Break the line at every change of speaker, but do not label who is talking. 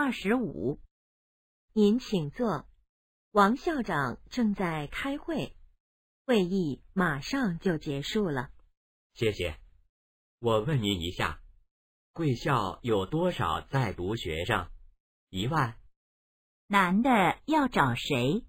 二十五。您请坐。王校长正在开会。会议马上就结束了。
谢谢。我问您一下贵校有多少在读学生？一万。
男的要找谁？